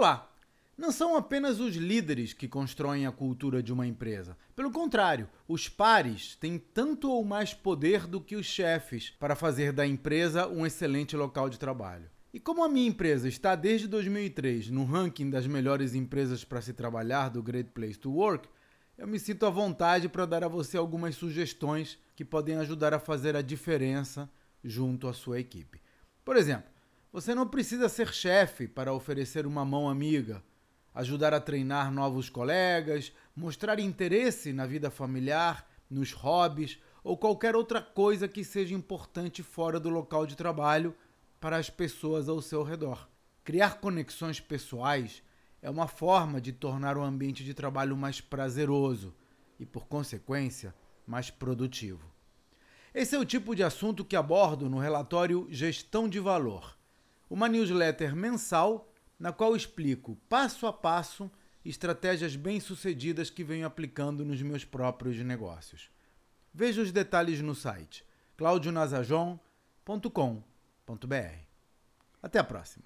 Olá! Não são apenas os líderes que constroem a cultura de uma empresa. Pelo contrário, os pares têm tanto ou mais poder do que os chefes para fazer da empresa um excelente local de trabalho. E como a minha empresa está desde 2003 no ranking das melhores empresas para se trabalhar do Great Place to Work, eu me sinto à vontade para dar a você algumas sugestões que podem ajudar a fazer a diferença junto à sua equipe. Por exemplo, você não precisa ser chefe para oferecer uma mão amiga ajudar a treinar novos colegas, mostrar interesse na vida familiar, nos hobbies ou qualquer outra coisa que seja importante fora do local de trabalho para as pessoas ao seu redor. Criar conexões pessoais é uma forma de tornar o ambiente de trabalho mais prazeroso e, por consequência, mais produtivo. Esse é o tipo de assunto que abordo no relatório Gestão de Valor, uma newsletter mensal na qual explico passo a passo estratégias bem-sucedidas que venho aplicando nos meus próprios negócios. Veja os detalhes no site claudionazajon.com.br. Até a próxima!